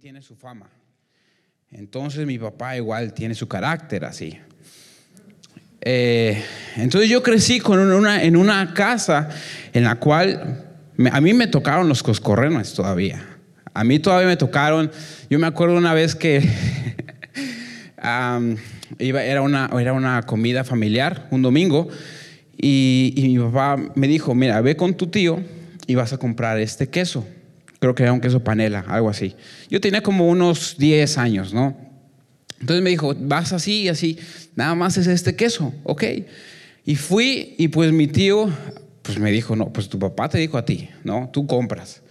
tiene su fama. Entonces mi papá igual tiene su carácter así. Eh, entonces yo crecí con una, en una casa en la cual a mí me tocaron los coscorrenos todavía. A mí todavía me tocaron, yo me acuerdo una vez que era, una, era una comida familiar, un domingo, y, y mi papá me dijo, mira, ve con tu tío y vas a comprar este queso. Creo que era un queso panela, algo así. Yo tenía como unos 10 años, ¿no? Entonces me dijo, vas así y así, nada más es este queso, ok. Y fui y pues mi tío, pues me dijo, no, pues tu papá te dijo a ti, ¿no? Tú compras.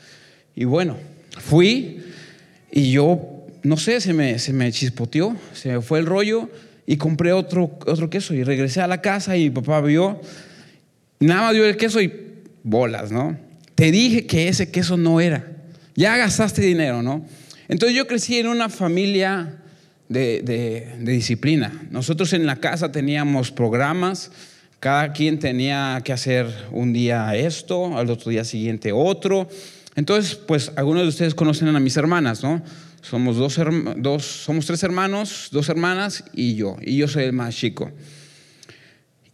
Y bueno, fui y yo, no sé, se me, se me chispoteó, se me fue el rollo y compré otro, otro queso y regresé a la casa y mi papá vio, nada más dio el queso y bolas, ¿no? Te dije que ese queso no era. Ya gastaste dinero, ¿no? Entonces yo crecí en una familia de, disciplina. Nosotros en la casa teníamos programas, cada quien tenía que hacer un día esto, al otro día siguiente otro. Entonces, pues algunos de ustedes conocen a mis hermanas, ¿no? Somos, dos, dos, somos tres hermanos, dos hermanas y yo, y yo soy el más chico.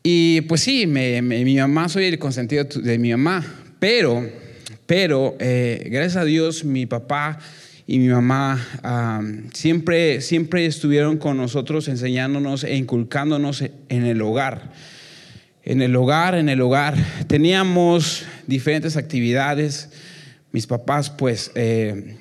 Y pues sí, mi mamá, soy el consentido de mi mamá, pero pero eh, gracias a Dios mi papá y mi mamá siempre, siempre estuvieron con nosotros enseñándonos e inculcándonos en el hogar. En el hogar, en el hogar. Teníamos diferentes actividades. Mis papás, pues, eh,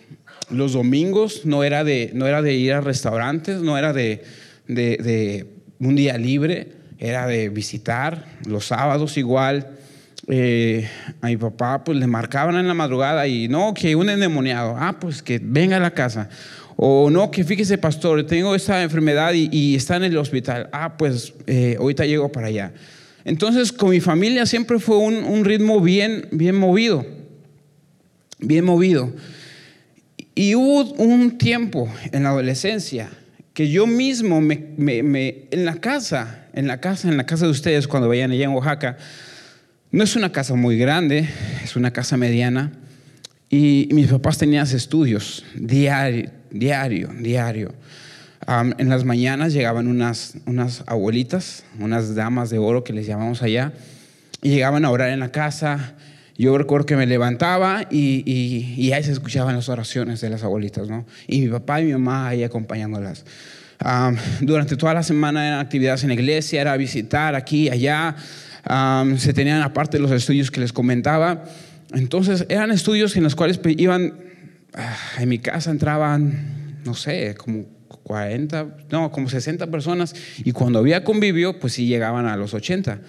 los domingos no era, de, no era de ir a restaurantes, no era de, de un día libre, era de visitar. Los sábados igual. Eh, a mi papá pues le marcaban en la madrugada y no, que un endemoniado, ah, pues que venga a la casa. O no, que fíjese, pastor, tengo esta enfermedad y, está en el hospital. Ah, pues eh, ahorita llego para allá. Entonces, con mi familia siempre fue un, ritmo bien, bien movido. Bien movido. Y hubo un tiempo en la adolescencia que yo mismo me, me, en la casa, en la casa, en la casa de ustedes, cuando vayan allá en Oaxaca, no es una casa muy grande, es una casa mediana. Y mis papás tenían estudios diario, diario, diario. en las mañanas llegaban unas, unas abuelitas, unas damas de oro que les llamamos allá, y llegaban a orar en la casa. Yo recuerdo que me levantaba y, y, ahí se escuchaban las oraciones de las abuelitas, ¿no? Y mi papá y mi mamá ahí acompañándolas. durante toda la semana eran actividades en la iglesia, era visitar aquí, allá se tenían aparte los estudios que les comentaba. Entonces eran estudios en los cuales iban, ah, en mi casa entraban, no sé, como 40, no, como 60 personas y cuando había convivio, pues sí llegaban a los 80.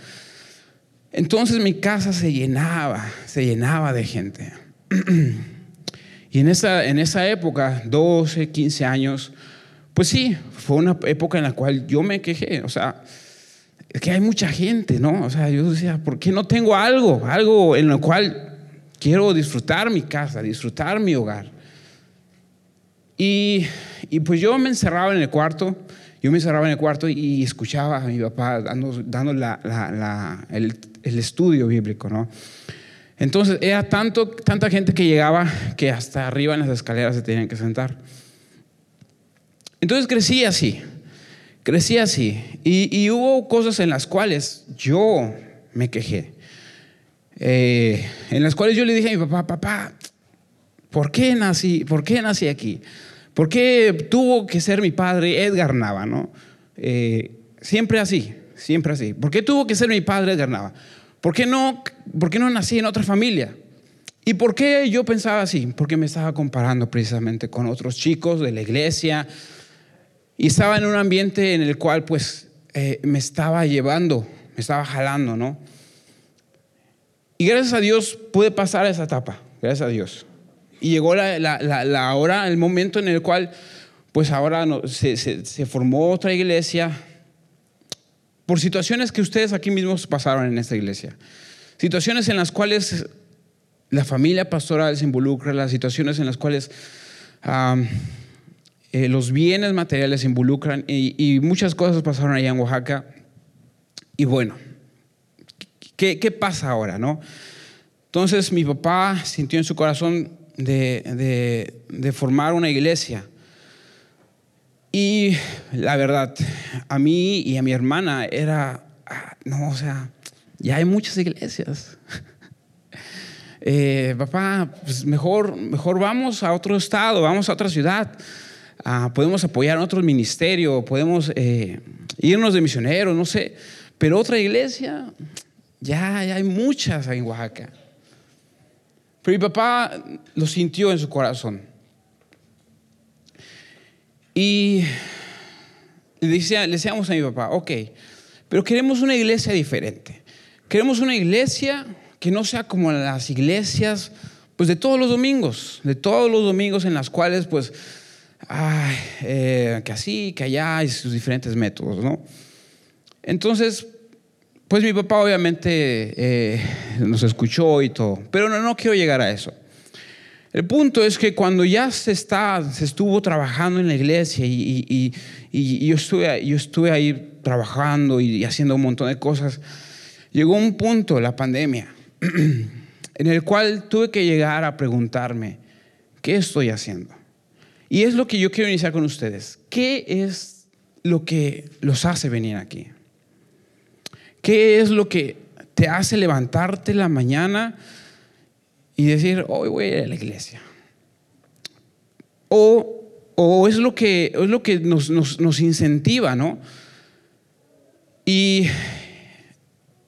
Entonces mi casa se llenaba, se llenaba de gente. y en esa, en esa época, 12, 15 años, pues sí, fue una época en la cual yo me quejé, o sea, es que hay mucha gente, ¿no? O sea, yo decía, ¿por qué no tengo algo? Algo en lo cual quiero disfrutar mi casa, disfrutar mi hogar. Y, y pues yo me encerraba en el cuarto, yo me encerraba en el cuarto y escuchaba a mi papá dando, dando la, la, el, el, estudio bíblico, ¿no? Entonces era tanto, tanta gente que llegaba que hasta arriba en las escaleras se tenían que sentar. Entonces crecí así, crecí así. Y, hubo cosas en las cuales yo me quejé. Eh, en las cuales yo le dije a mi papá, papá, ¿por qué nací, por qué nací aquí? ¿Por qué tuvo que ser mi padre Edgar Nava? ¿no? Eh, siempre así, siempre así. ¿Por qué tuvo que ser mi padre Edgar Nava? ¿Por qué, no, ¿Por qué no nací en otra familia? ¿Y por qué yo pensaba así? Porque me estaba comparando precisamente con otros chicos de la iglesia, y estaba en un ambiente en el cual pues eh, me estaba llevando, me estaba jalando, ¿no? Y gracias a Dios pude pasar esa etapa, gracias a Dios. Y llegó la, la, hora, el momento en el cual pues ahora se, se, formó otra iglesia por situaciones que ustedes aquí mismos pasaron en esta iglesia. Situaciones en las cuales la familia pastoral se involucra, las situaciones en las cuales... Eh, los bienes materiales se involucran y, muchas cosas pasaron allá en Oaxaca. Y bueno, ¿qué, pasa ahora? No? Entonces mi papá sintió en su corazón de, de formar una iglesia. Y la verdad, a mí y a mi hermana era, ah, no, o sea, ya hay muchas iglesias. Eh, papá, pues mejor, mejor vamos a otro estado, vamos a otra ciudad. Ah, podemos apoyar a otro ministerio, podemos eh, irnos de misioneros, no sé. Pero otra iglesia, ya, ya hay muchas en Oaxaca. Pero mi papá lo sintió en su corazón. Y le, decía, le decíamos a mi papá, ok, pero queremos una iglesia diferente. Queremos una iglesia que no sea como las iglesias, pues de todos los domingos, de todos los domingos en las cuales, pues, ay, eh, que así, que allá, y sus diferentes métodos, ¿no? Entonces, pues mi papá obviamente eh, nos escuchó y todo, pero no, no quiero llegar a eso. El punto es que cuando ya se, está, se estuvo trabajando en la iglesia y, y, yo, estuve, yo estuve ahí trabajando y haciendo un montón de cosas, llegó un punto, la pandemia, en el cual tuve que llegar a preguntarme, ¿qué estoy haciendo? Y es lo que yo quiero iniciar con ustedes. ¿Qué es lo que los hace venir aquí? ¿Qué es lo que te hace levantarte la mañana y decir, hoy voy a ir a la iglesia? O, o es lo que, es lo que nos, nos, nos incentiva, ¿no? Y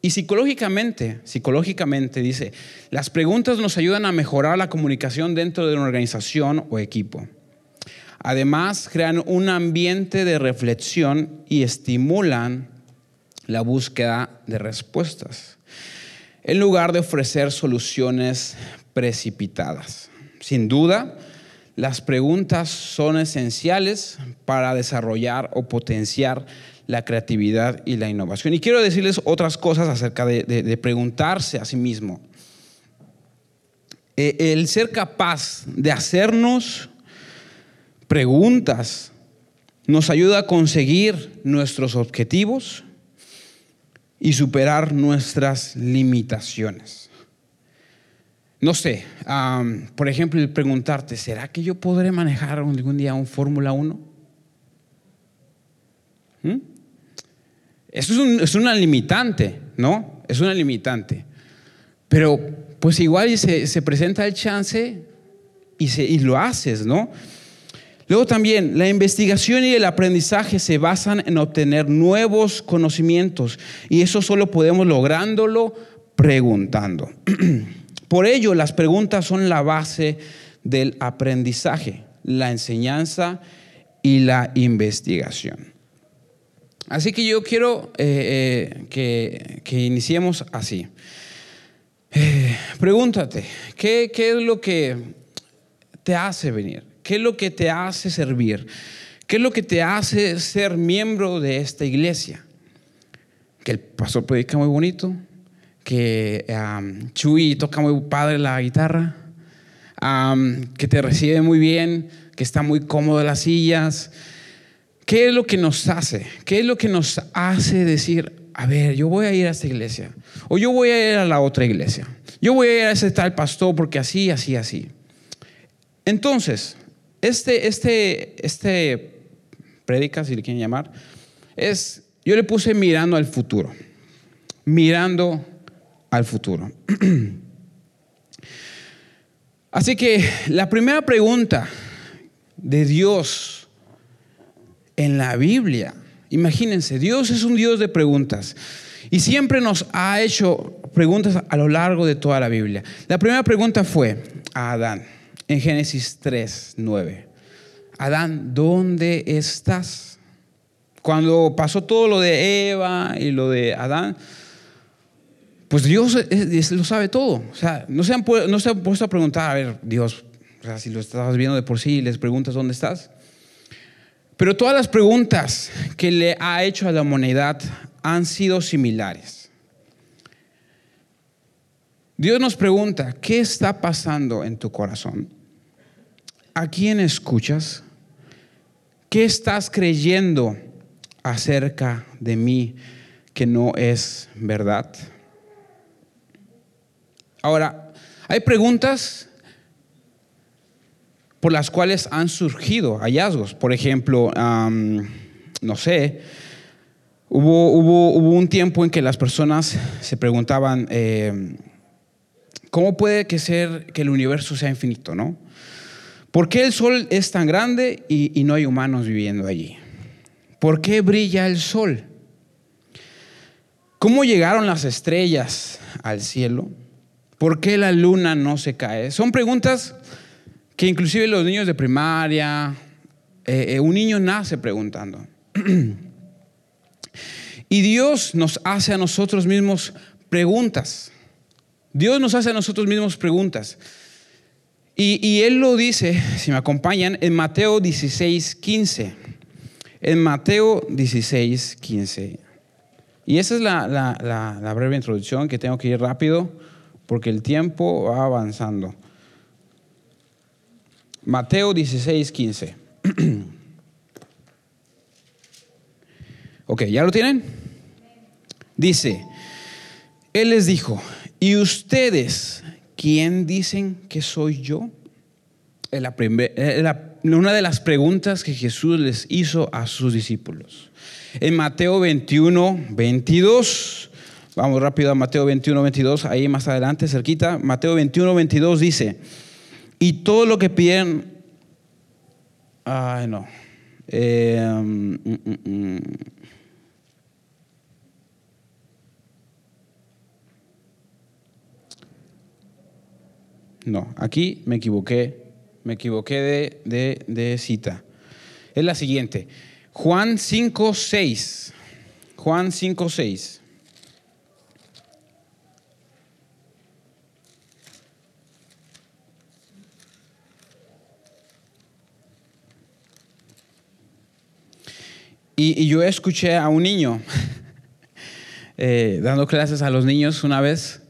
y psicológicamente, psicológicamente dice, las preguntas nos ayudan a mejorar la comunicación dentro de una organización o equipo. Además, crean un ambiente de reflexión y estimulan la búsqueda de respuestas, en lugar de ofrecer soluciones precipitadas. Sin duda, las preguntas son esenciales para desarrollar o potenciar la creatividad y la innovación. Y quiero decirles otras cosas acerca de, preguntarse a sí mismo. Eh, el ser capaz de hacernos preguntas nos ayuda a conseguir nuestros objetivos y superar nuestras limitaciones. No sé, por ejemplo, preguntarte, ¿será que yo podré manejar algún día un Fórmula 1? Eso es, una limitante, ¿no? Es una limitante. Pero pues igual se, se presenta el chance y, se, y lo haces, ¿no? Luego también, la investigación y el aprendizaje se basan en obtener nuevos conocimientos y eso solo podemos lográndolo preguntando. Por ello, las preguntas son la base del aprendizaje, la enseñanza y la investigación. Así que yo quiero eh, eh, que, iniciemos así. Eh, pregúntate, ¿qué, es lo que te hace venir? ¿Qué es lo que te hace servir? ¿Qué es lo que te hace ser miembro de esta iglesia? Que el pastor predica muy bonito, que Chuy toca muy padre la guitarra, que te recibe muy bien, que está muy cómodo en las sillas, ¿Qué es lo que nos hace? ¿Qué es lo que nos hace decir, a ver, yo voy a ir a esta iglesia? O yo voy a ir a la otra iglesia. Yo voy a ir a ese tal pastor porque así, así, así. Entonces, este, este, este predica, si le quieren llamar, es, yo le puse mirando al futuro. Mirando al futuro. Así que la primera pregunta de Dios en la Biblia. Imagínense, Dios es un Dios de preguntas y siempre nos ha hecho preguntas a lo largo de toda la Biblia. La primera pregunta fue a Adán en Génesis 3, 9. Adán, ¿dónde estás? Cuando pasó todo lo de Eva y lo de Adán, pues Dios lo sabe todo. O sea, no se han, no se han puesto a preguntar, a ver, Dios, si lo estabas viendo de por sí y les preguntas dónde estás. Pero todas las preguntas que le ha hecho a la humanidad han sido similares. Dios nos pregunta, ¿qué está pasando en tu corazón? ¿A quién escuchas? ¿Qué estás creyendo acerca de mí que no es verdad? Ahora, hay preguntas por las cuales han surgido hallazgos. Por ejemplo, no sé, hubo, un tiempo en que las personas se preguntaban, eh, ¿cómo puede que, ser, que el universo sea infinito? ¿no? ¿Por qué el sol es tan grande y, y no hay humanos viviendo allí? ¿Por qué brilla el sol? ¿Cómo llegaron las estrellas al cielo? ¿Por qué la luna no se cae? Son preguntas que inclusive los niños de primaria, eh, eh, un niño nace preguntando. y Dios nos hace a nosotros mismos preguntas. Dios nos hace a nosotros mismos preguntas. Y, Él lo dice, si me acompañan, en Mateo 16, 15. En Mateo 16, 15. Y esa es la, la, la breve introducción que tengo que ir rápido porque el tiempo va avanzando. Mateo 16, 15. ok, ¿ya lo tienen? Dice, Él les dijo, ¿y ustedes quién dicen que soy yo? La una de las preguntas que Jesús les hizo a sus discípulos. En Mateo 21, 22, vamos rápido a Mateo 21, 22, ahí más adelante, cerquita, Mateo 21, 22 dice, y todo lo que piden, ay no, eh, mm, mm, mm. No, aquí me equivoqué, me equivoqué de, de cita. Es la siguiente, Juan 5, 6, Juan 5, 6. Y, yo escuché a un niño eh, dando clases a los niños una vez.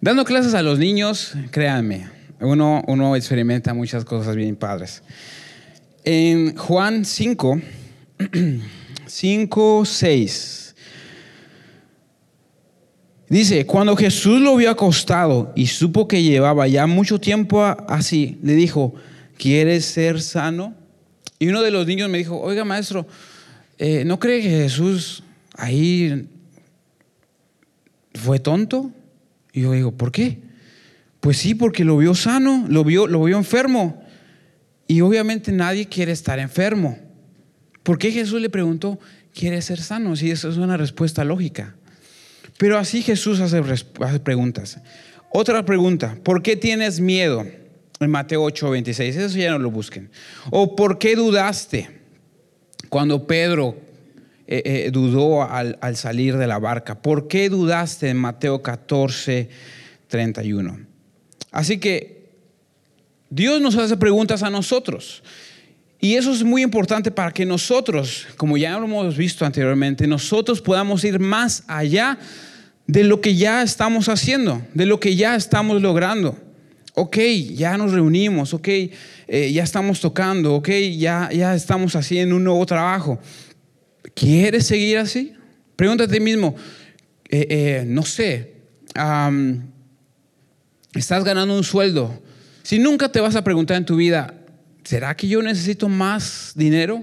Dando clases a los niños, créanme, uno, uno experimenta muchas cosas bien padres. En Juan 5, 5, 6. Dice, cuando Jesús lo vio acostado y supo que llevaba ya mucho tiempo así, le dijo, ¿quieres ser sano? Y uno de los niños me dijo, oiga maestro, eh, ¿no cree que Jesús ahí fue tonto? Y yo digo, ¿por qué? Pues sí, porque lo vio sano, lo vio, lo vio enfermo. Y obviamente nadie quiere estar enfermo. ¿Por qué Jesús le preguntó, ¿quiere ser sano? Si eso es una respuesta lógica. Pero así Jesús hace, preguntas. Otra pregunta, ¿por qué tienes miedo? En Mateo 8, 26, eso ya no lo busquen. O ¿por qué dudaste? Cuando Pedro eh, eh, dudó al, salir de la barca. ¿Por qué dudaste en Mateo 14, 31? Así que Dios nos hace preguntas a nosotros. Y eso es muy importante para que nosotros, como ya lo hemos visto anteriormente, nosotros podamos ir más allá de lo que ya estamos haciendo, de lo que ya estamos logrando. Ok, ya nos reunimos, ok, eh, ya estamos tocando, ok, ya, ya estamos haciendo un nuevo trabajo. ¿Quieres seguir así? Pregúntate mismo, eh, eh, no sé, estás ganando un sueldo. Si nunca te vas a preguntar en tu vida, ¿será que yo necesito más dinero?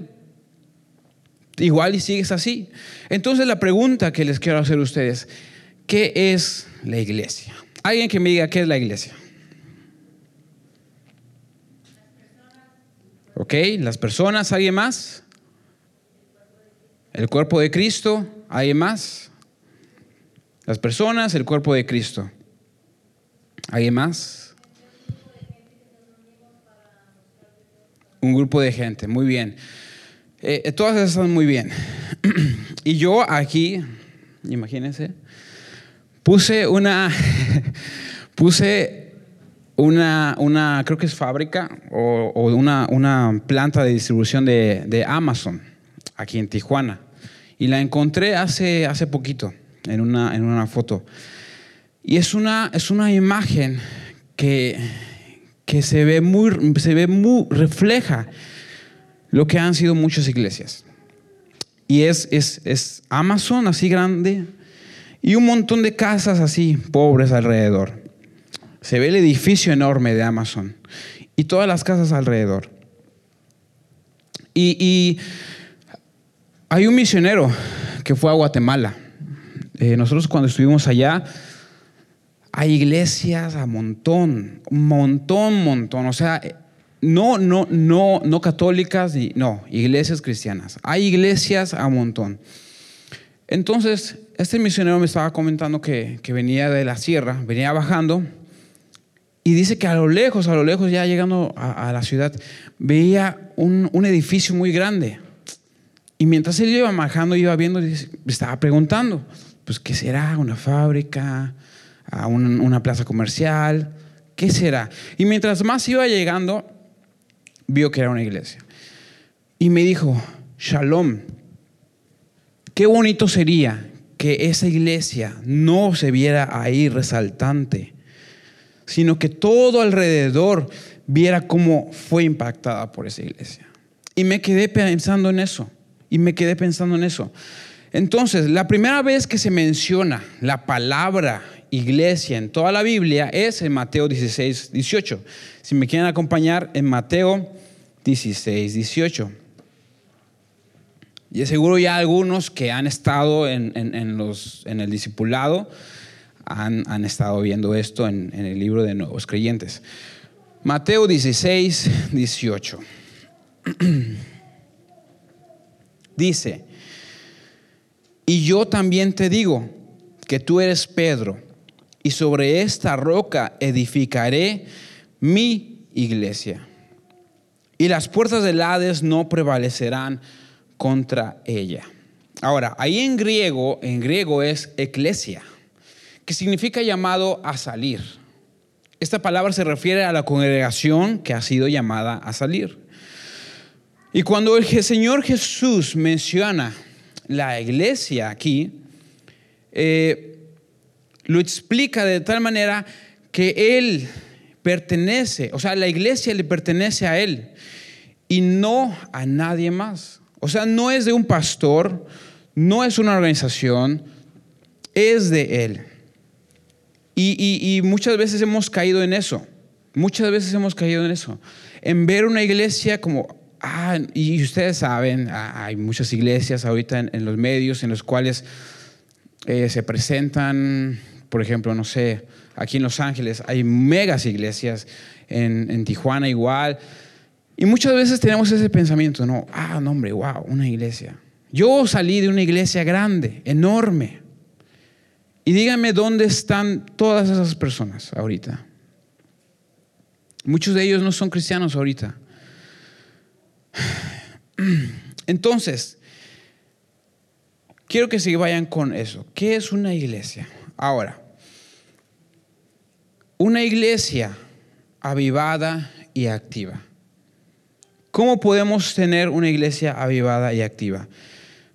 Igual y sigues así. Entonces la pregunta que les quiero hacer a ustedes, ¿qué es la iglesia? Alguien que me diga qué es la iglesia. ¿Ok? Las personas, ¿alguien más? El cuerpo de Cristo, ¿alguien más? Las personas, el cuerpo de Cristo. ¿Alguien más? Un grupo de gente, muy bien. Eh, todas esas están muy bien. y yo aquí, imagínense, puse una, puse una, una, creo que es fábrica o, una, una, planta de distribución de, de, Amazon aquí en Tijuana. Y la encontré hace, hace poquito en una, en una foto. Y es una, es una imagen que, que se ve muy, se ve muy, refleja lo que han sido muchas iglesias. Y es, es, es Amazon así grande y un montón de casas así pobres alrededor. Se ve el edificio enorme de Amazon y todas las casas alrededor. Y, hay un misionero que fue a Guatemala. Eh, nosotros cuando estuvimos allá, hay iglesias a montón, montón, montón. O sea, no, no, no, no católicas, no, iglesias cristianas. Hay iglesias a montón. Entonces, este misionero me estaba comentando que, venía de la sierra, venía bajando, y dice que a lo lejos, a lo lejos, ya llegando a, la ciudad, veía un, edificio muy grande. Y mientras él iba bajando, iba viendo, estaba preguntando, pues, ¿qué será? ¿Una fábrica? ¿A una plaza comercial? ¿Qué será? Y mientras más iba llegando, vio que era una iglesia. Y me dijo, Shalom, qué bonito sería que esa iglesia no se viera ahí resaltante, sino que todo alrededor viera cómo fue impactada por esa iglesia. Y me quedé pensando en eso, y me quedé pensando en eso. Entonces, la primera vez que se menciona la palabra iglesia en toda la Biblia es en Mateo 16, 18. Si me quieren acompañar en Mateo 16, 18. Y seguro ya algunos que han estado en, los, en el discipulado han, estado viendo esto en, en el libro de Nuevos Creyentes. Mateo 16, 18. Dice, y yo también te digo que tú eres Pedro, y sobre esta roca edificaré mi iglesia. Y las puertas del Hades no prevalecerán contra ella. Ahora, ahí en griego, en griego es eclesia, que significa llamado a salir. Esta palabra se refiere a la congregación que ha sido llamada a salir. Y cuando el Señor Jesús menciona la iglesia aquí, eh, lo explica de tal manera que Él pertenece, o sea, la iglesia le pertenece a Él y no a nadie más. O sea, no es de un pastor, no es una organización, es de Él. Y, muchas veces hemos caído en eso, muchas veces hemos caído en eso, en ver una iglesia como, ah, y ustedes saben, ah, hay muchas iglesias ahorita en, los medios en los cuales eh, se presentan, por ejemplo, no sé, aquí en Los Ángeles hay megas iglesias, en, en Tijuana igual, y muchas veces tenemos ese pensamiento, no, ah, no, hombre, wow, una iglesia. Yo salí de una iglesia grande, enorme. Y díganme dónde están todas esas personas ahorita. Muchos de ellos no son cristianos ahorita. Entonces, quiero que se vayan con eso. ¿Qué es una iglesia? Ahora, una iglesia avivada y activa. ¿Cómo podemos tener una iglesia avivada y activa?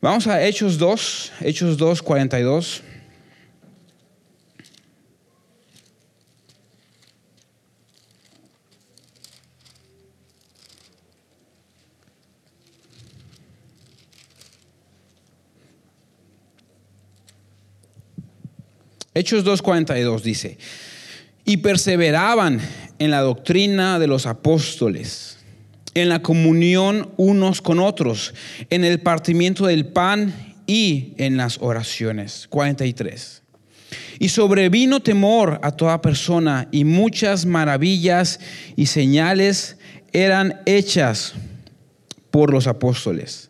Vamos a Hechos 2, Hechos 2, 42. Hechos 2.42 dice, y perseveraban en la doctrina de los apóstoles en la comunión unos con otros, en el partimiento del pan y en las oraciones. 43. Y sobrevino temor a toda persona y muchas maravillas y señales eran hechas por los apóstoles.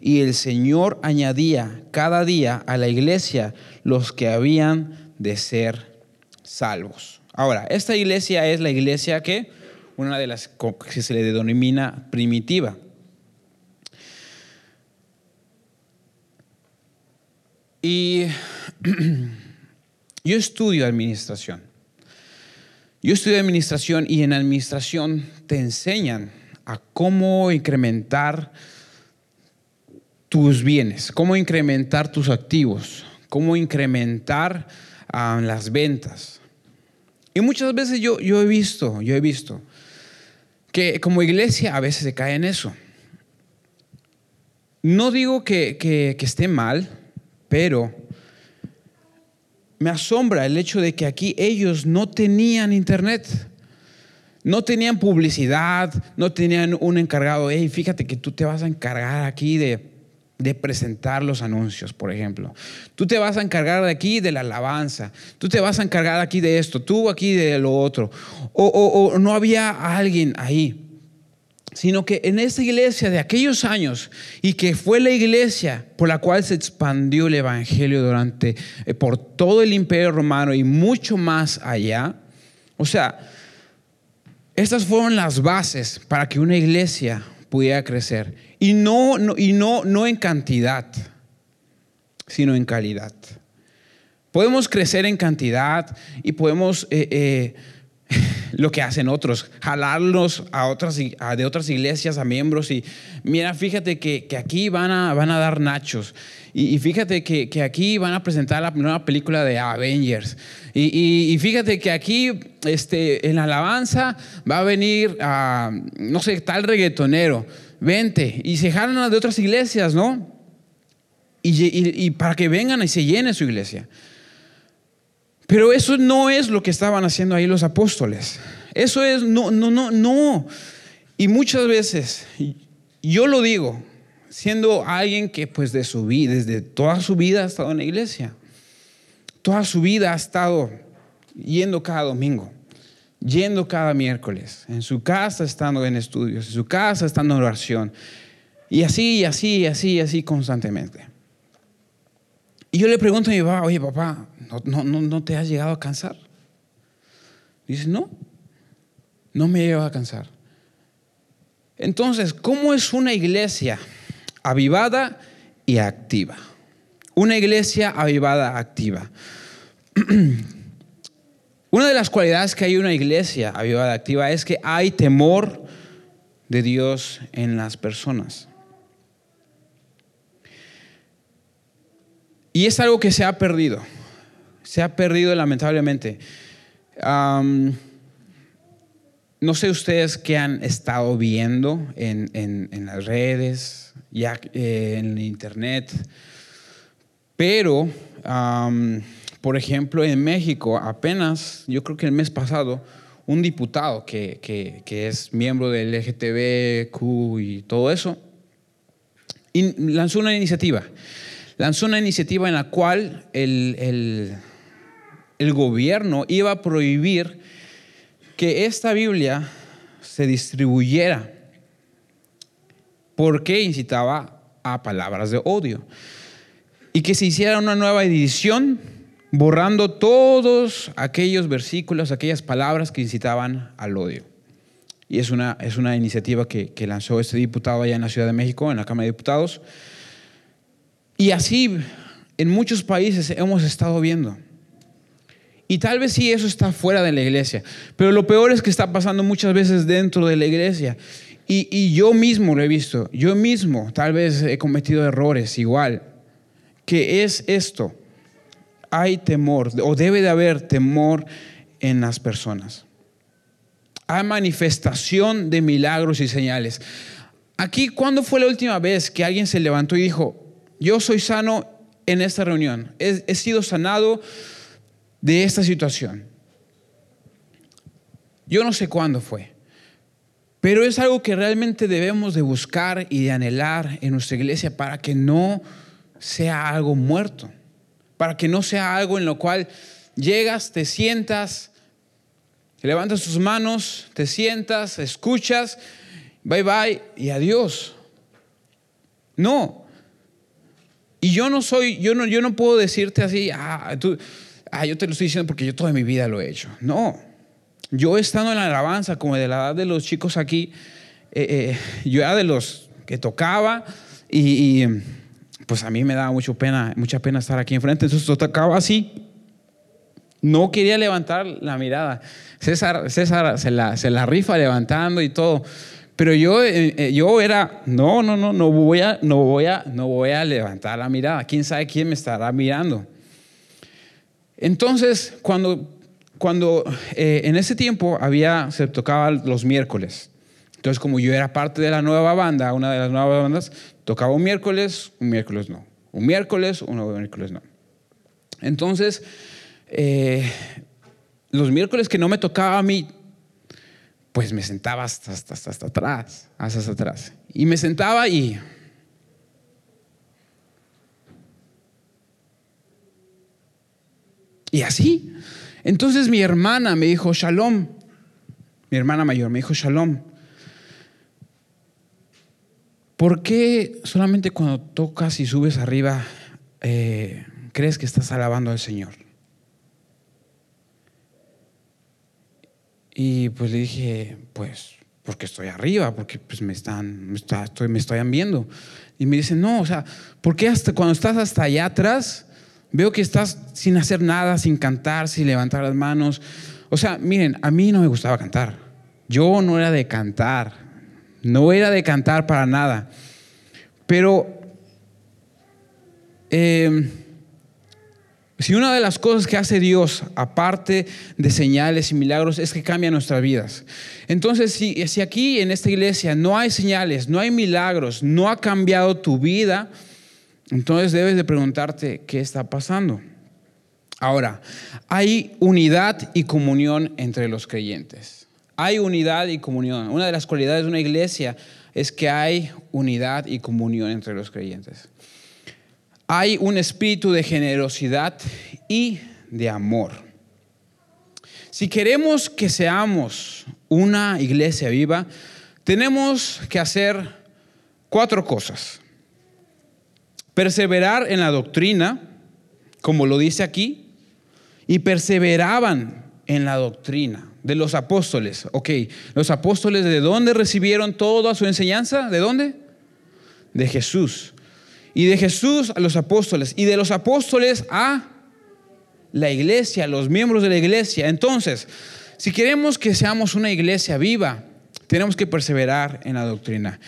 Y el Señor añadía cada día a la iglesia los que habían de ser salvos. Ahora, esta iglesia es la iglesia que, una de las que se le denomina primitiva. Y yo estudio administración. Yo estudio administración y en administración te enseñan a cómo incrementar tus bienes, cómo incrementar tus activos, cómo incrementar ah, las ventas. Y muchas veces yo, yo he visto, yo he visto que como iglesia a veces se cae en eso. No digo que, que esté mal, pero me asombra el hecho de que aquí ellos no tenían internet. No tenían publicidad, no tenían un encargado, hey, fíjate que tú te vas a encargar aquí de, presentar los anuncios, por ejemplo. Tú te vas a encargar de aquí de la alabanza, tú te vas a encargar aquí de esto, tú aquí de lo otro. O, o no había alguien ahí sino que en esa iglesia de aquellos años y que fue la iglesia por la cual se expandió el evangelio durante eh, por todo el imperio romano y mucho más allá. O sea, estas fueron las bases para que una iglesia pudiera crecer. Y no, y no, no en cantidad, sino en calidad. Podemos crecer en cantidad y podemos eh, eh, lo que hacen otros, jalarlos a otras, de otras iglesias, a miembros. Y mira, fíjate que, aquí van a, van a dar nachos y, fíjate que, aquí van a presentar la nueva película de Avengers y, fíjate que aquí este, en la alabanza va a venir, a, no sé, tal reggaetonero, vente y se jalan de otras iglesias, ¿no? y para que vengan y se llene su iglesia. Pero eso no es lo que estaban haciendo ahí los apóstoles. Eso es, no, no, no, no. Y muchas veces, yo lo digo, siendo alguien que pues de su vida, desde toda su vida ha estado en la iglesia. Toda su vida ha estado yendo cada domingo, yendo cada miércoles, en su casa estando en estudios, en su casa estando en oración. Y así, y así, y así, y así constantemente. Y yo le pregunto a mi papá, oye papá, ¿no, no, no te has llegado a cansar? Dice, no, no me he llegado a cansar. Entonces, ¿cómo es una iglesia avivada y activa? Una iglesia avivada, activa. Una de las cualidades que hay en una iglesia avivada, activa es que hay temor de Dios en las personas. Y es algo que se ha perdido. Se ha perdido lamentablemente. No sé ustedes qué han estado viendo en, las redes, ya eh, en internet, pero, por ejemplo, en México, apenas, yo creo que el mes pasado, un diputado que, que es miembro del LGTBQ y todo eso, lanzó una iniciativa lanzó una iniciativa en la cual el, el, gobierno iba a prohibir que esta Biblia se distribuyera porque incitaba a palabras de odio. Y que se hiciera una nueva edición borrando todos aquellos versículos, aquellas palabras que incitaban al odio. Y es una, es una iniciativa que, que lanzó este diputado allá en la Ciudad de México, en la Cámara de Diputados. Y así en muchos países hemos estado viendo. Y tal vez sí eso está fuera de la iglesia, pero lo peor es que está pasando muchas veces dentro de la iglesia. Y, yo mismo lo he visto, yo mismo tal vez he cometido errores igual, que es esto, hay temor o debe de haber temor en las personas. Hay manifestación de milagros y señales. Aquí, ¿cuándo fue la última vez que alguien se levantó y dijo, yo soy sano en esta reunión. He, sido sanado de esta situación. Yo no sé cuándo fue, pero es algo que realmente debemos de buscar y de anhelar en nuestra iglesia para que no sea algo muerto, para que no sea algo en lo cual llegas, te sientas, levantas tus manos, te sientas, escuchas, bye bye y adiós. No, y yo no soy, yo no, yo no puedo decirte así, ah, tú, ah, yo te lo estoy diciendo porque yo toda mi vida lo he hecho. No, yo estando en la alabanza, como de la edad de los chicos aquí, eh, eh, yo era de los que tocaba y, pues a mí me daba mucho pena, mucha pena estar aquí enfrente, entonces tocaba así. No quería levantar la mirada. César, César se, la, rifa levantando y todo. Pero yo, eh, yo era, no, no, no, no voy, a, no, voy a, no voy a levantar la mirada. ¿Quién sabe quién me estará mirando? Entonces, cuando, cuando eh, en ese tiempo había, se tocaba los miércoles. Entonces, como yo era parte de la nueva banda, una de las nuevas bandas, tocaba un miércoles, un miércoles no. Un miércoles, un miércoles no. Entonces, los miércoles que no me tocaba a mí, pues me sentaba hasta, hasta, hasta, atrás, hasta, hasta atrás. Y me sentaba y... Y así. Entonces mi hermana me dijo, Shalom, mi hermana mayor me dijo, Shalom, ¿por qué solamente cuando tocas y subes arriba eh, crees que estás alabando al Señor? Y pues le dije, pues, porque estoy arriba, porque pues me están, me, estoy, me estoy viendo. Y me dice, no, o sea, ¿por qué hasta cuando estás hasta allá atrás, veo que estás sin hacer nada, sin cantar, sin levantar las manos? O sea, miren, a mí no me gustaba cantar. Yo no era de cantar, no era de cantar para nada. Pero eh, si una de las cosas que hace Dios, aparte de señales y milagros, es que cambia nuestras vidas. Entonces, si, aquí en esta iglesia no hay señales, no hay milagros, no ha cambiado tu vida, entonces debes de preguntarte qué está pasando. Ahora, hay unidad y comunión entre los creyentes. Hay unidad y comunión. Una de las cualidades de una iglesia es que hay unidad y comunión entre los creyentes hay un espíritu de generosidad y de amor. Si queremos que seamos una iglesia viva, tenemos que hacer cuatro cosas. Perseverar en la doctrina, como lo dice aquí, y perseveraban en la doctrina de los apóstoles. Ok, los apóstoles de dónde recibieron toda su enseñanza? ¿De dónde? De Jesús y de Jesús a los apóstoles y de los apóstoles a la iglesia, los miembros de la iglesia. Entonces, si queremos que seamos una iglesia viva, tenemos que perseverar en la doctrina.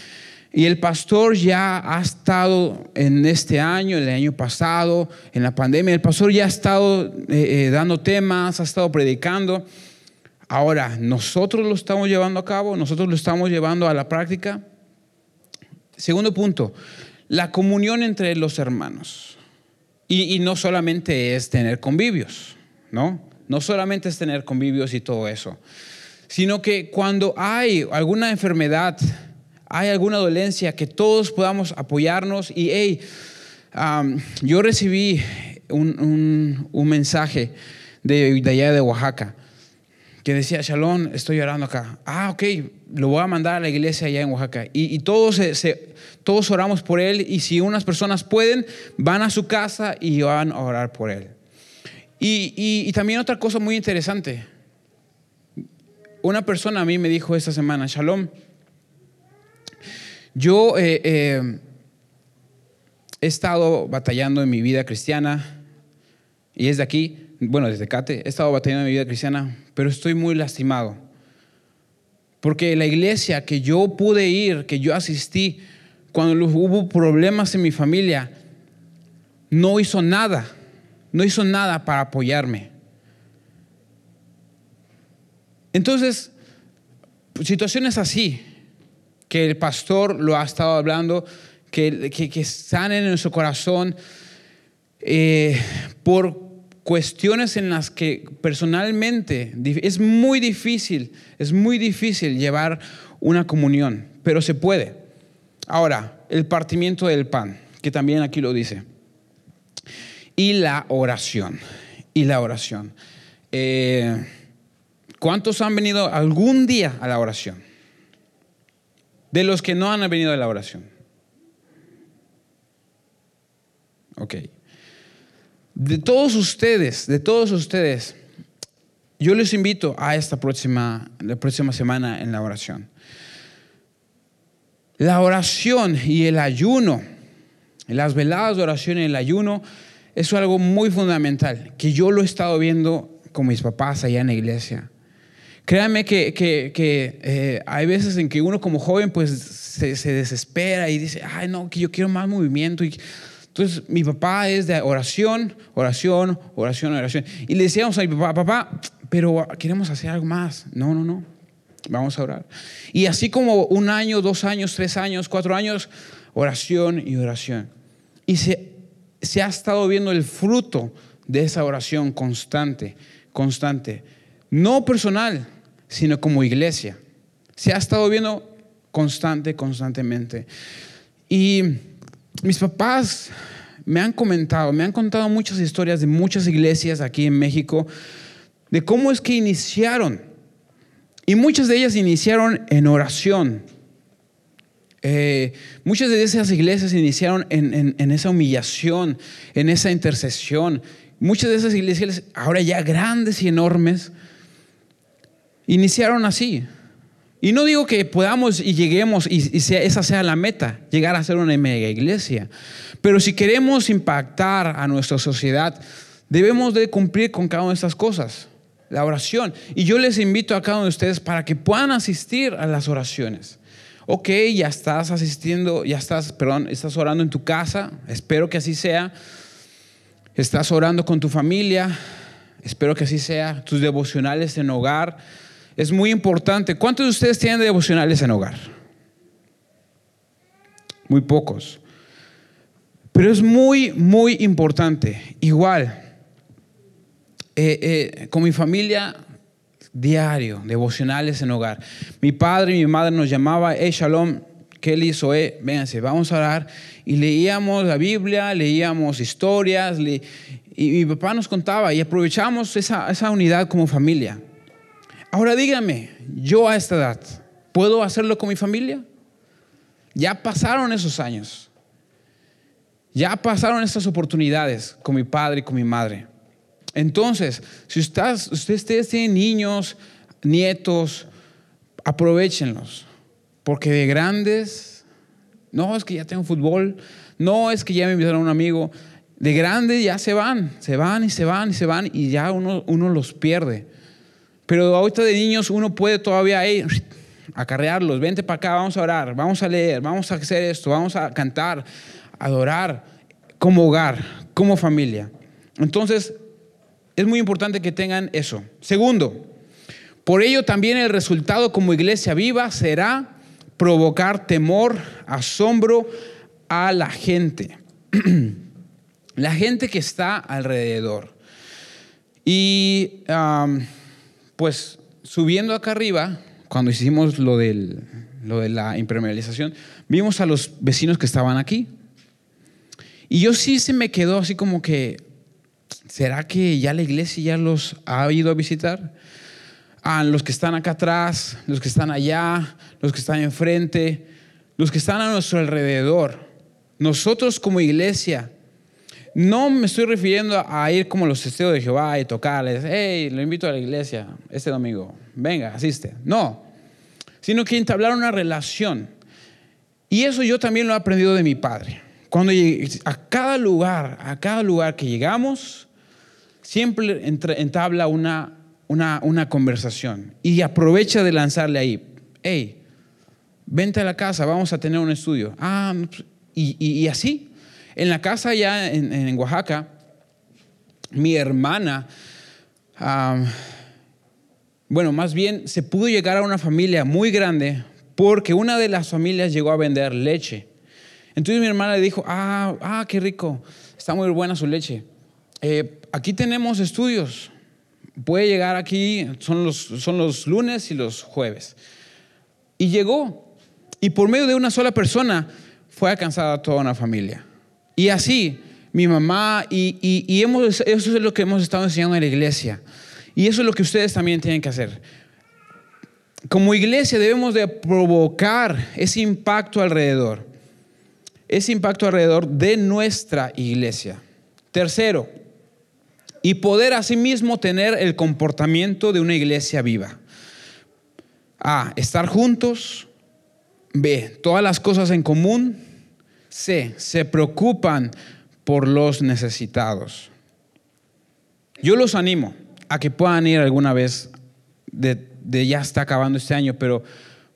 Y el pastor ya ha estado en este año, el año pasado, en la pandemia, el pastor ya ha estado eh, eh, dando temas, ha estado predicando. Ahora, nosotros lo estamos llevando a cabo, nosotros lo estamos llevando a la práctica. Segundo punto, la comunión entre los hermanos. Y, no solamente es tener convivios, ¿no? No solamente es tener convivios y todo eso, sino que cuando hay alguna enfermedad, hay alguna dolencia, que todos podamos apoyarnos y, hey, yo recibí un, mensaje de, de allá de Oaxaca que decía, Shalom, estoy llorando acá. Ah, ok, lo voy a mandar a la iglesia allá en Oaxaca. Y, todos, se, todos oramos por él y si unas personas pueden, van a su casa y van a orar por él. Y, también otra cosa muy interesante. Una persona a mí me dijo esta semana, Shalom, yo eh, eh, he estado batallando en mi vida cristiana y es de aquí bueno, desde Cate, he estado batallando en mi vida cristiana, pero estoy muy lastimado. Porque la iglesia que yo pude ir, que yo asistí, cuando hubo problemas en mi familia, no hizo nada, no hizo nada para apoyarme. Entonces, situaciones así, que el pastor lo ha estado hablando, que, que, en su corazón eh, por cuestiones en las que personalmente es muy difícil, es muy difícil llevar una comunión, pero se puede. Ahora, el partimiento del pan, que también aquí lo dice. Y la oración, y la oración. Eh, ¿Cuántos han venido algún día a la oración? De los que no han venido a la oración. Ok. De todos ustedes, de todos ustedes, yo les invito a esta próxima, la próxima semana en la oración. La oración y el ayuno, las veladas de oración y el ayuno, es algo muy fundamental, que yo lo he estado viendo con mis papás allá en la iglesia. Créanme que, eh, hay veces en que uno como joven pues se, desespera y dice, ay no, que yo quiero más movimiento. Y, entonces mi papá es de oración, oración, oración, oración. Y le decíamos a mi papá, papá, pero queremos hacer algo más. No, no, no. Vamos a orar. Y así como un año, dos años, tres años, cuatro años, oración y oración. Y se, se ha estado viendo el fruto de esa oración constante, constante. No personal, sino como iglesia. Se ha estado viendo constante, constantemente. Y mis papás me han comentado, me han contado muchas historias de muchas iglesias aquí en México, de cómo es que iniciaron. Y muchas de ellas iniciaron en oración. Eh, muchas de esas iglesias iniciaron en, en esa humillación, en esa intercesión. Muchas de esas iglesias, ahora ya grandes y enormes, iniciaron así. Y no digo que podamos y lleguemos y, esa sea la meta, llegar a ser una mega iglesia. Pero si queremos impactar a nuestra sociedad, debemos de cumplir con cada una de estas cosas. La oración. Y yo les invito a cada uno de ustedes para que puedan asistir a las oraciones. Ok, ya estás asistiendo, ya estás, perdón, estás orando en tu casa. Espero que así sea. Estás orando con tu familia. Espero que así sea. Tus devocionales en hogar es muy importante. ¿Cuántos de ustedes tienen devocionales en hogar? Muy pocos. Pero es muy, muy importante. Igual, eh, eh, con mi familia, diario, devocionales en hogar. Mi padre y mi madre nos llamaba, hey Shalom, Kelly, Zoe, vénganse, vamos a orar. Y leíamos la Biblia, leíamos historias, y mi papá nos contaba y aprovechamos esa, esa unidad como familia. Ahora dígame, yo a esta edad, ¿puedo hacerlo con mi familia? Ya pasaron esos años. Ya pasaron estas oportunidades con mi padre y con mi madre. Entonces, si ustedes, ustedes tienen niños, nietos, aprovechenlos. Porque de grandes, no es que ya tengo fútbol, no es que ya me invitaron a un amigo, de grandes ya se van, se van y se van y se van y ya uno, uno los pierde. Pero ahorita de niños uno puede todavía ir acarrearlos, vente para acá, vamos a orar, vamos a leer, vamos a hacer esto, vamos a cantar, adorar como hogar, como familia. Entonces, es muy importante que tengan eso. Segundo, por ello también el resultado como iglesia viva será provocar temor, asombro a la gente. la gente que está alrededor. Y pues subiendo acá arriba, cuando hicimos lo, del, lo de la impermeabilización, vimos a los vecinos que estaban aquí. Y yo sí se me quedó así como que, ¿será que ya la iglesia ya los ha ido a visitar? A los que están acá atrás, los que están allá, los que están enfrente, los que están a nuestro alrededor. Nosotros como iglesia no me estoy refiriendo a ir como los testigos de Jehová y tocarles, hey, lo invito a la iglesia este domingo, venga, asiste. No, sino que entablar una relación. Y eso yo también lo he aprendido de mi padre. Cuando a cada lugar, a cada lugar que llegamos, siempre entabla una, una, una conversación y aprovecha de lanzarle ahí, hey, vente a la casa, vamos a tener un estudio. Ah, y, y así, en la casa allá en, Oaxaca, mi hermana, bueno, más bien se pudo llegar a una familia muy grande porque una de las familias llegó a vender leche. Entonces mi hermana le dijo, ah, ah qué rico, está muy buena su leche. Eh, aquí tenemos estudios, puede llegar aquí, son los, son los lunes y los jueves. Y llegó, y por medio de una sola persona fue alcanzada toda una familia. Y así, mi mamá, y, hemos, eso es lo que hemos estado enseñando en la iglesia. Y eso es lo que ustedes también tienen que hacer. Como iglesia debemos de provocar ese impacto alrededor. Ese impacto alrededor de nuestra iglesia. Tercero, y poder asimismo tener el comportamiento de una iglesia viva. A, estar juntos. B, todas las cosas en común. C, se preocupan por los necesitados. Yo los animo a que puedan ir alguna vez de, ya está acabando este año, pero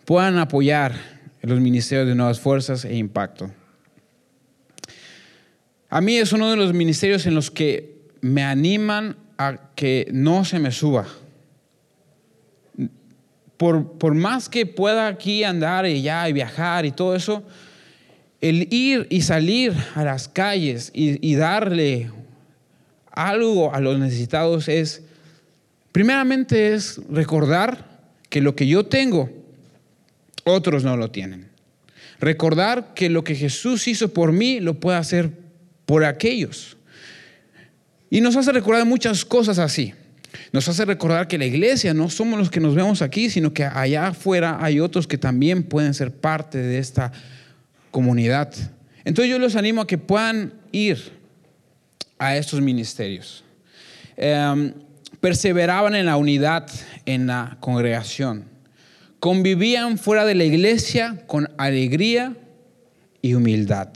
puedan apoyar los ministerios de Nuevas Fuerzas e Impacto. A mí es uno de los ministerios en los que me animan a que no se me suba. Por, por más que pueda aquí andar y ya y viajar y todo eso, el ir y salir a las calles y, darle algo a los necesitados es, primeramente es recordar que lo que yo tengo, otros no lo tienen. Recordar que lo que Jesús hizo por mí lo puede hacer por aquellos. Y nos hace recordar muchas cosas así. Nos hace recordar que la iglesia no somos los que nos vemos aquí, sino que allá afuera hay otros que también pueden ser parte de esta comunidad. Entonces yo los animo a que puedan ir a estos ministerios. Em, perseveraban en la unidad, en la congregación. Convivían fuera de la iglesia con alegría y humildad.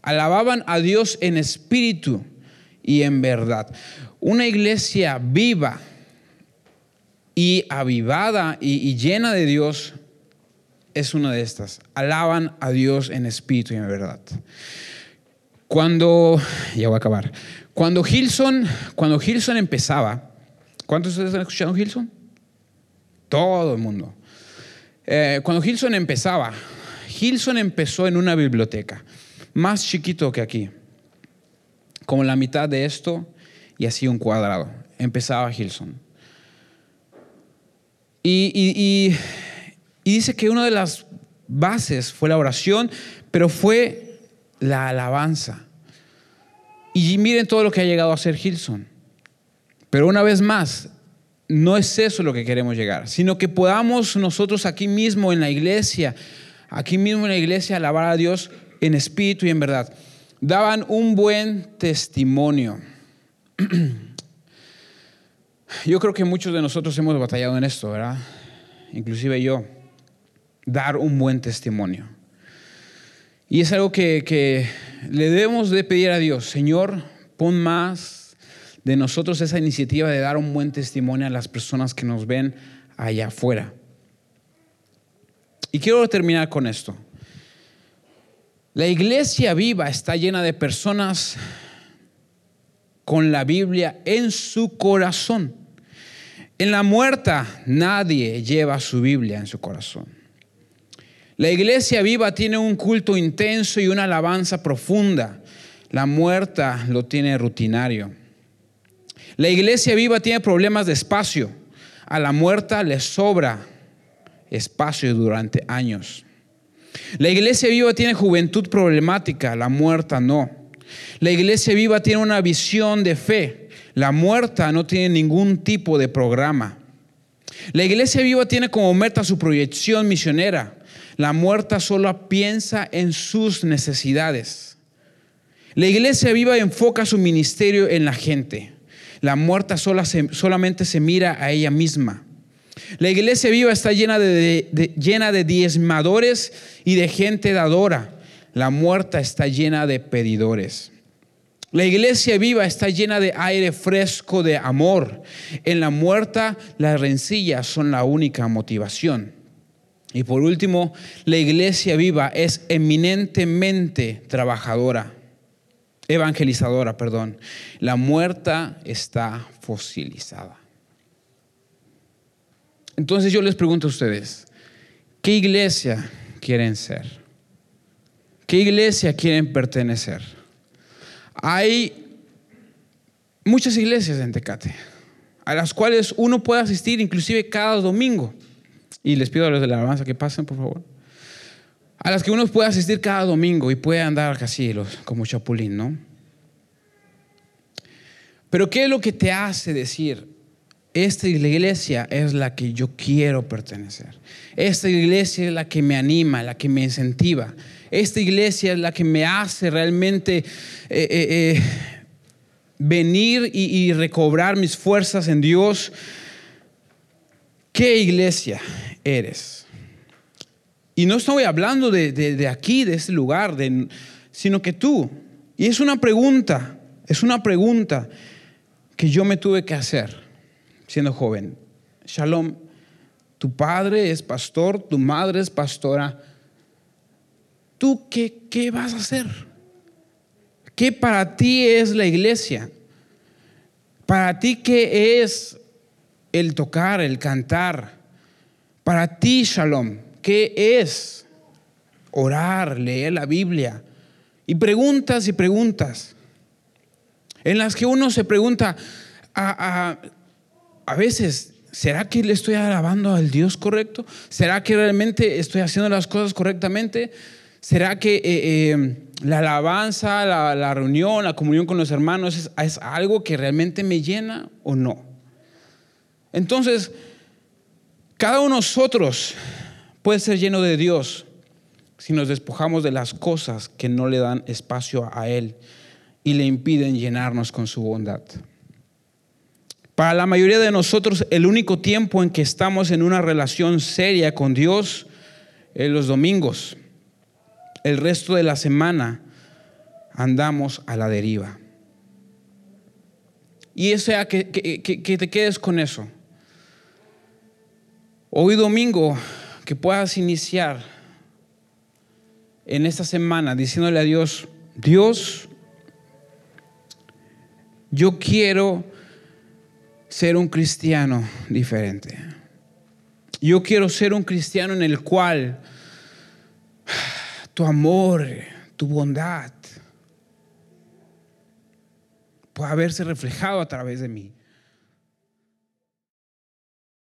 Alababan a Dios en espíritu y en verdad. Una iglesia viva y avivada y llena de Dios es una de estas. Alaban a Dios en espíritu y en verdad. Cuando, ya voy a acabar. Cuando Hilson, cuando Hilson empezaba, ¿cuántos de ustedes han escuchado Hilson? Todo el mundo. Eh, cuando Hilson empezaba, Hilson empezó en una biblioteca, más chiquito que aquí, como la mitad de esto y así un cuadrado. Empezaba Hilson. y y dice que una de las bases fue la oración, pero fue la alabanza. Y miren todo lo que ha llegado a ser Hilson. Pero una vez más, no es eso lo que queremos llegar, sino que podamos nosotros aquí mismo en la iglesia, aquí mismo en la iglesia, alabar a Dios en espíritu y en verdad. Daban un buen testimonio. Yo creo que muchos de nosotros hemos batallado en esto, ¿verdad? Inclusive yo dar un buen testimonio. Y es algo que, le debemos de pedir a Dios, Señor, pon más de nosotros esa iniciativa de dar un buen testimonio a las personas que nos ven allá afuera. Y quiero terminar con esto. La iglesia viva está llena de personas con la Biblia en su corazón. En la muerta nadie lleva su Biblia en su corazón. La iglesia viva tiene un culto intenso y una alabanza profunda. La muerta lo tiene rutinario. La iglesia viva tiene problemas de espacio. A la muerta le sobra espacio durante años. La iglesia viva tiene juventud problemática, la muerta no. La iglesia viva tiene una visión de fe, la muerta no tiene ningún tipo de programa. La iglesia viva tiene como meta su proyección misionera, la muerta solo piensa en sus necesidades. La iglesia viva enfoca su ministerio en la gente. La muerta solamente se mira a ella misma. La iglesia viva está llena de, llena de diezmadores y de gente dadora. La muerta está llena de pedidores. La iglesia viva está llena de aire fresco de amor. En la muerta las rencillas son la única motivación. Y por último, la iglesia viva es eminentemente trabajadora, evangelizadora, perdón. La muerta está fosilizada. Entonces yo les pregunto a ustedes, ¿qué iglesia quieren ser? ¿Qué iglesia quieren pertenecer? Hay muchas iglesias en Tecate, a las cuales uno puede asistir inclusive cada domingo. Y les pido a los de la alabanza que pasen, por favor. A las que uno puede asistir cada domingo y puede andar casi los, como chapulín, ¿no? Pero ¿qué es lo que te hace decir, esta iglesia es la que yo quiero pertenecer? Esta iglesia es la que me anima, la que me incentiva. Esta iglesia es la que me hace realmente eh, eh, eh, venir y recobrar mis fuerzas en Dios. ¿Qué iglesia eres. Y no estoy hablando de, aquí, de este lugar, sino que tú. Y es una pregunta, es una pregunta que yo me tuve que hacer siendo joven. Shalom, tu padre es pastor, tu madre es pastora. ¿Tú qué, qué vas a hacer? ¿Qué para ti es la iglesia? Para ti, ¿qué es el tocar, el cantar? Para ti, Shalom, ¿qué es orar, leer la Biblia? Y preguntas y preguntas, en las que uno se pregunta, a, a, veces, ¿será que le estoy alabando al Dios correcto? ¿Será que realmente estoy haciendo las cosas correctamente? ¿Será que eh, eh, la alabanza, la, reunión, la comunión con los hermanos es, algo que realmente me llena o no? Entonces, cada uno de nosotros puede ser lleno de Dios si nos despojamos de las cosas que no le dan espacio a Él y le impiden llenarnos con su bondad. Para la mayoría de nosotros, el único tiempo en que estamos en una relación seria con Dios es los domingos el resto de la semana andamos a la deriva. Y eso que, te quedes con eso. Hoy domingo, que puedas iniciar en esta semana diciéndole a Dios, Dios, yo quiero ser un cristiano diferente. Yo quiero ser un cristiano en el cual tu amor, tu bondad pueda verse reflejado a través de mí.